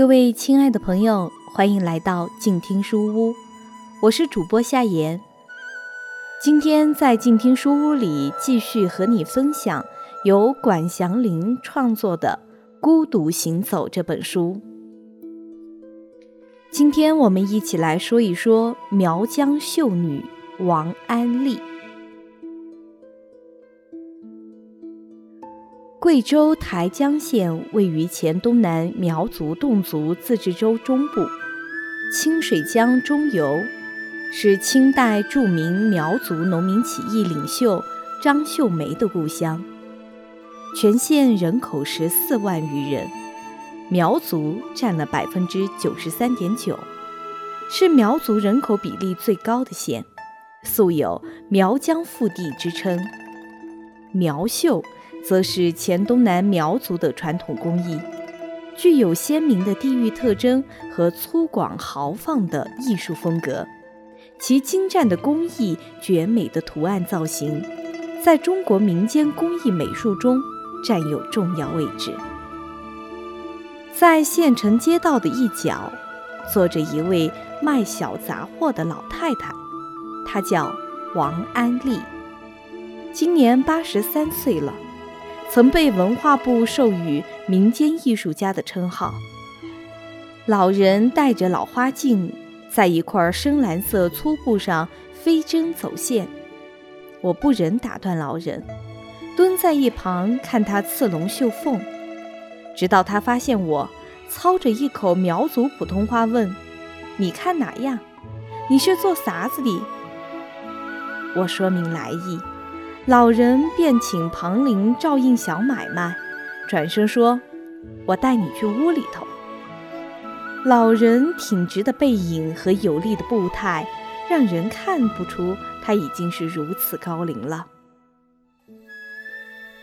各位亲爱的朋友，欢迎来到静听书屋，我是主播夏言。今天在静听书屋里继续和你分享由管祥林创作的《孤独行走》这本书。今天我们一起来说一说苗疆秀女王安丽。贵州台江县位于黔东南苗族侗族自治州中部，清水江中游，是清代著名苗族农民起义领袖张秀梅的故乡。全县人口十四万余人，苗族占了百分之九十三点九，是苗族人口比例最高的县，素有“苗疆腹地”之称。苗绣。则是黔东南苗族的传统工艺，具有鲜明的地域特征和粗犷豪放的艺术风格。其精湛的工艺、绝美的图案造型，在中国民间工艺美术中占有重要位置。在县城街道的一角，坐着一位卖小杂货的老太太，她叫王安丽，今年八十三岁了。曾被文化部授予民间艺术家的称号。老人戴着老花镜，在一块深蓝色粗布上飞针走线。我不忍打断老人，蹲在一旁看他刺龙绣凤，直到他发现我，操着一口苗族普通话问：“你看哪样？你是做啥子的？”我说明来意。老人便请旁邻照应小买卖，转身说：“我带你去屋里头。”老人挺直的背影和有力的步态，让人看不出他已经是如此高龄了。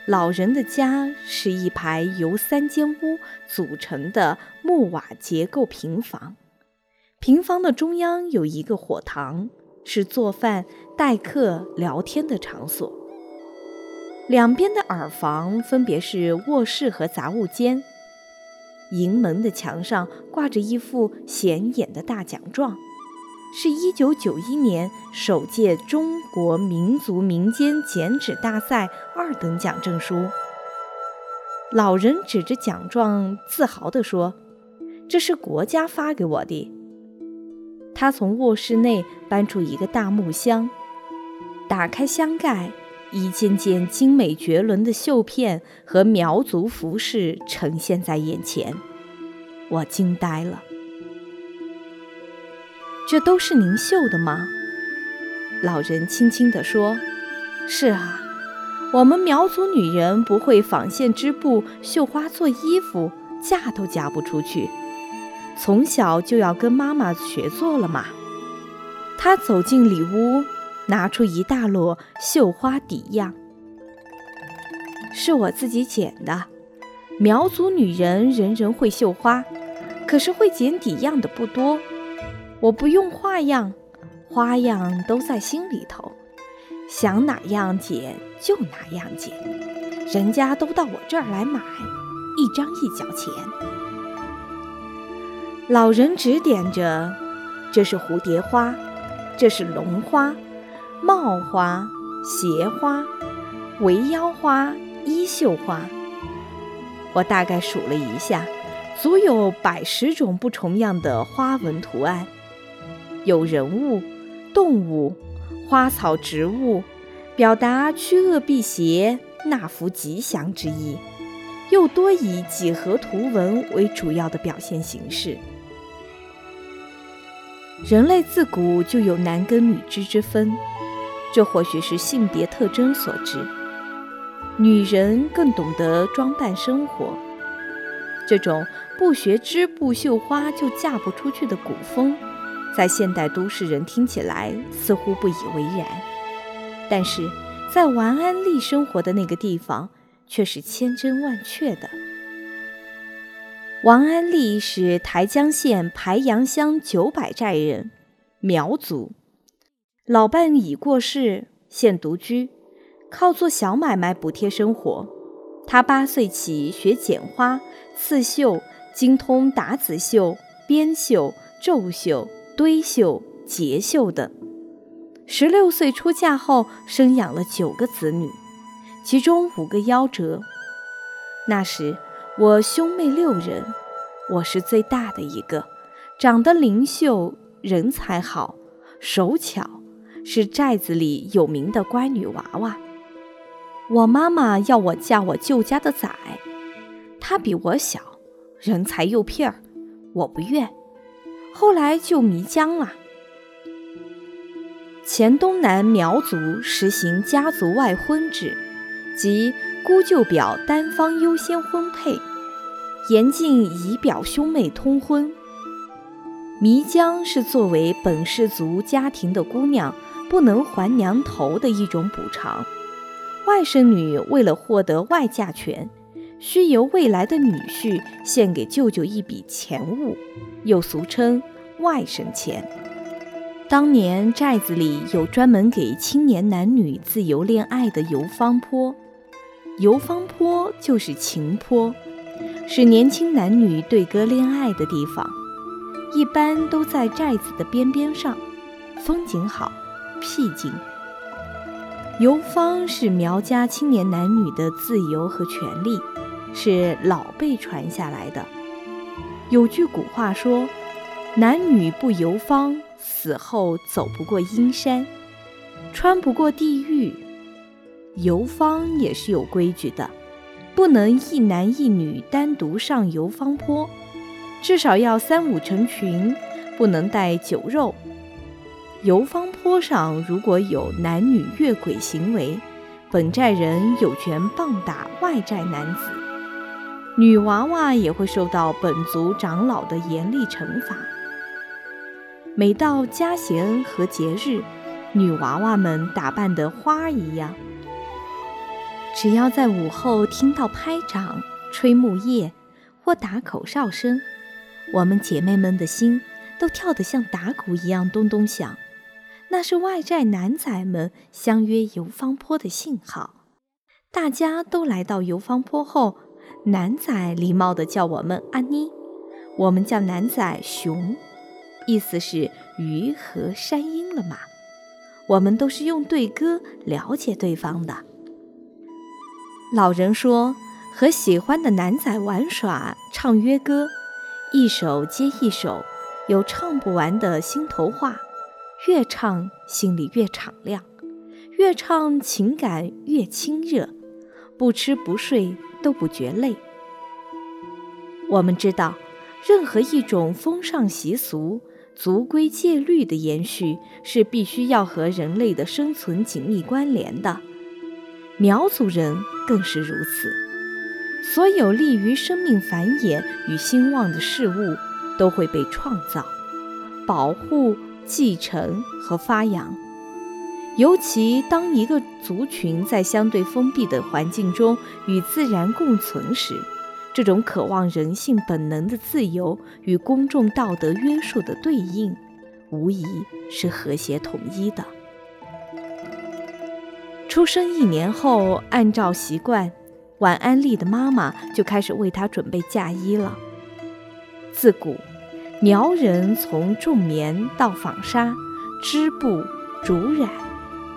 老人的家是一排由三间屋组成的木瓦结构平房，平房的中央有一个火塘，是做饭、待客、聊天的场所。两边的耳房分别是卧室和杂物间。营门的墙上挂着一副显眼的大奖状，是一九九一年首届中国民族民间剪纸大赛二等奖证书。老人指着奖状，自豪地说：“这是国家发给我的。”他从卧室内搬出一个大木箱，打开箱盖。一件件精美绝伦的绣片和苗族服饰呈现在眼前，我惊呆了。这都是您绣的吗？老人轻轻地说：“是啊，我们苗族女人不会纺线织布、绣花做衣服，嫁都嫁不出去。从小就要跟妈妈学做了嘛。”他走进里屋。拿出一大摞绣花底样，是我自己剪的。苗族女人人人会绣花，可是会剪底样的不多。我不用画样，花样都在心里头，想哪样剪就哪样剪。人家都到我这儿来买，一张一角钱。老人指点着：“这是蝴蝶花，这是龙花。”帽花、鞋花、围腰花、衣袖花，我大概数了一下，足有百十种不重样的花纹图案，有人物、动物、花草、植物，表达驱恶辟邪、纳福吉祥之意，又多以几何图文为主要的表现形式。人类自古就有男耕女织之分。这或许是性别特征所致。女人更懂得装扮生活。这种不学织布绣花就嫁不出去的古风，在现代都市人听起来似乎不以为然，但是在王安利生活的那个地方却是千真万确的。王安利是台江县排阳乡九百寨人，苗族，老伴已过世，现独居，靠做小买卖补贴生活。他八岁起学剪花、刺绣，精通打籽绣、编绣、皱绣、堆绣、结绣等。十六岁出嫁后，生养了九个子女，其中五个夭折。那时我兄妹六人，我是最大的一个，长得灵秀，人才好，手巧，是寨子里有名的乖女娃娃。我妈妈要我嫁我舅家的崽，他比我小，人才又屁儿，我不愿。后来就迷江了。黔东南苗族实行家族外婚制，即姑舅表单方优先婚配，严禁姨表兄妹通婚。迷江是作为本氏族家庭的姑娘不能还娘头的一种补偿。外甥女为了获得外嫁权，需由未来的女婿献给舅舅一笔钱物，又俗称外甥钱。当年寨子里有专门给青年男女自由恋爱的游方坡，游方坡就是情坡，是年轻男女对歌恋爱的地方，一般都在寨子的边边上，风景好，僻静。游方是苗家青年男女的自由和权利，是老辈传下来的。有句古话说：“男女不游方，死后走不过阴山，穿不过地狱。”游方也是有规矩的，不能一男一女单独上游方坡，至少要三五成群，不能带酒肉。游方坡上如果有男女越轨行为，本寨人有权棒打外寨男子，女娃娃也会受到本族长老的严厉惩罚。每到家弦和节日，女娃娃们打扮得花一样，只要在午后听到拍掌、吹木叶或打口哨声，我们姐妹们的心都跳得像打鼓一样咚咚响。那是外寨男仔们相约游方坡的信号。大家都来到游方坡后，男仔礼貌地叫我们阿妮，我们叫男仔熊，意思是鱼和山鹰了嘛。我们都是用对歌了解对方的。老人说，和喜欢的男仔玩耍，唱约歌，一首接一首，有唱不完的心头话。越唱心里越敞亮，越唱情感越亲热，不吃不睡都不觉累。我们知道，任何一种风尚习俗、族规戒律的延续，是必须要和人类的生存紧密关联的。苗族人更是如此，所有利于生命繁衍与兴旺的事物，都会被创造、保护。继承和发扬，尤其当一个族群在相对封闭的环境中与自然共存时，这种渴望人性本能的自由与公众道德约束的对应，无疑是和谐统一的。出生一年后，按照习惯，晚安丽的妈妈就开始为她准备嫁衣了。自古。苗人从种棉到纺纱、织布、竹染、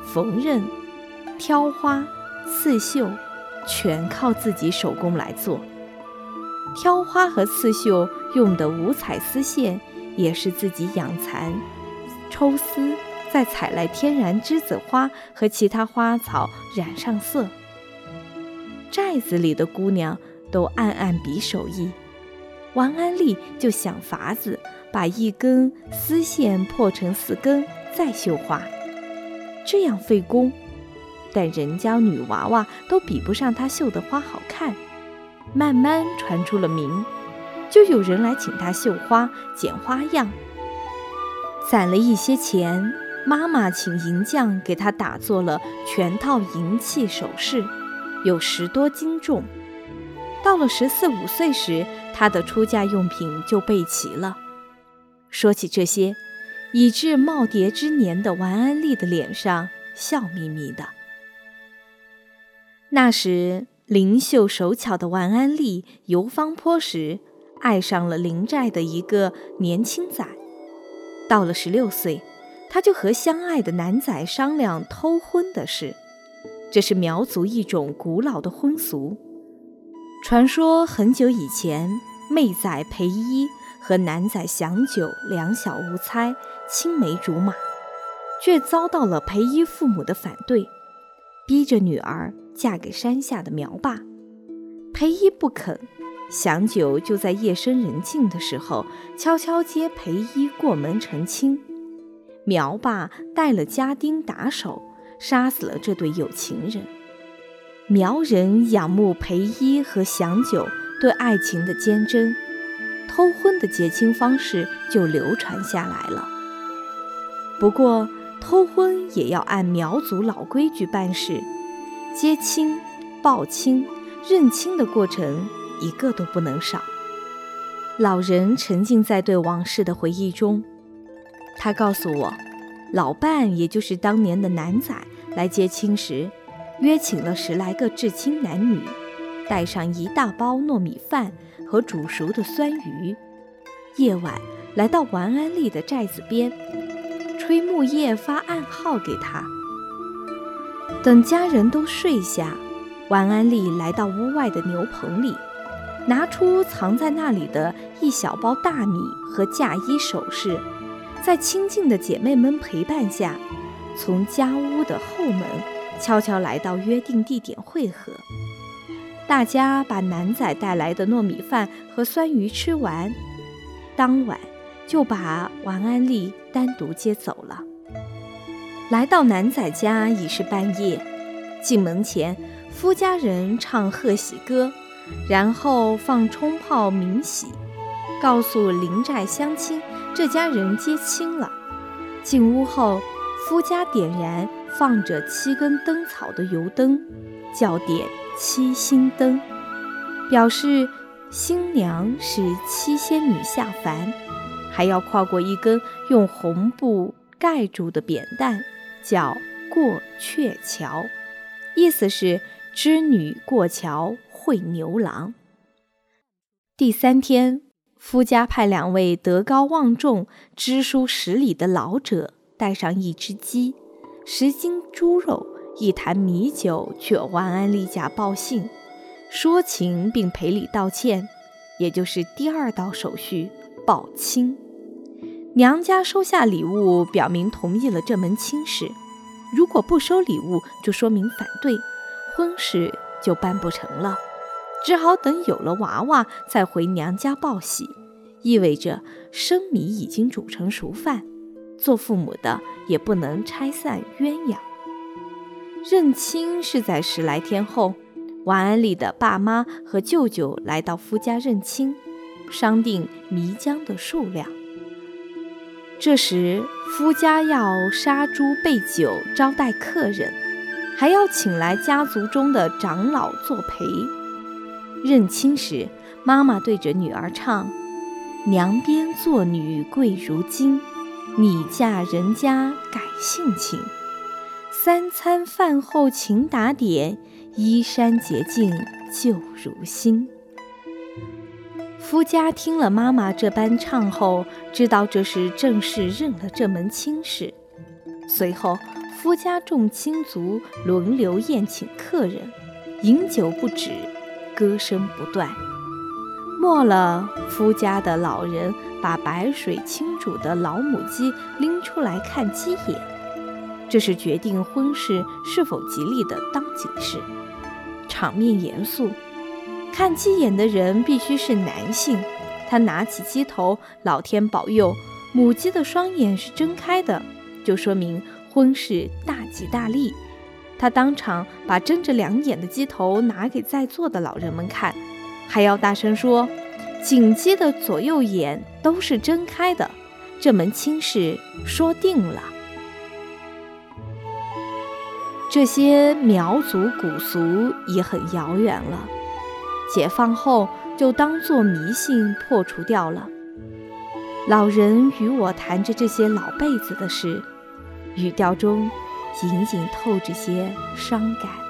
缝纫、挑花、刺绣，全靠自己手工来做。挑花和刺绣用的五彩丝线，也是自己养蚕、抽丝，再采来天然栀子花和其他花草染上色。寨子里的姑娘都暗暗比手艺。王安利就想法子把一根丝线破成四根，再绣花，这样费工。但人家女娃娃都比不上她绣的花好看。慢慢传出了名，就有人来请她绣花、剪花样。攒了一些钱，妈妈请银匠给她打做了全套银器首饰，有十多斤重。到了十四五岁时，她的出嫁用品就备齐了。说起这些，已至耄耋之年的王安丽的脸上笑眯眯的。那时，灵秀手巧的王安丽游方坡时，爱上了邻寨的一个年轻仔。到了十六岁，他就和相爱的男仔商量偷婚的事。这是苗族一种古老的婚俗。传说很久以前，妹仔裴一和男仔祥九两小无猜，青梅竹马，却遭到了裴一父母的反对，逼着女儿嫁给山下的苗爸。裴一不肯。祥九就在夜深人静的时候，悄悄接裴一过门成亲。苗爸带了家丁打手，杀死了这对有情人。苗人仰慕裴一和祥九对爱情的坚贞，偷婚的结亲方式就流传下来了。不过，偷婚也要按苗族老规矩办事，接亲、报亲、认亲的过程。一个都不能少。老人沉浸在对往事的回忆中，他告诉我，老伴也就是当年的男仔来接亲时，约请了十来个至亲男女，带上一大包糯米饭和煮熟的酸鱼，夜晚来到王安丽的寨子边，吹木叶发暗号给他。等家人都睡下，王安丽来到屋外的牛棚里。拿出藏在那里的一小包大米和嫁衣首饰，在亲近的姐妹们陪伴下，从家屋的后门悄悄来到约定地点汇合。大家把男仔带来的糯米饭和酸鱼吃完，当晚就把王安丽单独接走了。来到男仔家已是半夜，进门前，夫家人唱贺喜歌。然后放冲炮鸣喜，告诉邻寨乡亲，这家人接亲了。进屋后，夫家点燃放着七根灯草的油灯，叫点七星灯，表示新娘是七仙女下凡。还要跨过一根用红布盖住的扁担，叫过鹊桥，意思是织女过桥。会牛郎。第三天，夫家派两位德高望重、知书识礼的老者，带上一只鸡、十斤猪肉、一坛米酒，去万安丽家报信，说情并赔礼道歉，也就是第二道手续报亲。娘家收下礼物，表明同意了这门亲事；如果不收礼物，就说明反对，婚事就办不成了。只好等有了娃娃再回娘家报喜，意味着生米已经煮成熟饭，做父母的也不能拆散鸳鸯。认亲是在十来天后，王安利的爸妈和舅舅来到夫家认亲，商定米浆的数量。这时夫家要杀猪备酒招待客人，还要请来家族中的长老作陪。认亲时，妈妈对着女儿唱：“娘边做女贵如金，你嫁人家改性情。三餐饭后勤打点，衣衫洁净旧如新。”夫家听了妈妈这般唱后，知道这是正式认了这门亲事。随后，夫家众亲族轮流宴请客人，饮酒不止。歌声不断，末了，夫家的老人把白水清煮的老母鸡拎出来看鸡眼，这是决定婚事是否吉利的当紧事。场面严肃，看鸡眼的人必须是男性。他拿起鸡头，老天保佑，母鸡的双眼是睁开的，就说明婚事大吉大利。他当场把睁着两眼的鸡头拿给在座的老人们看，还要大声说：“锦鸡的左右眼都是睁开的，这门亲事说定了。”这些苗族古俗已很遥远了，解放后就当作迷信破除掉了。老人与我谈着这些老辈子的事，语调中。隐隐透着些伤感。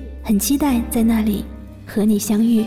很期待在那里和你相遇。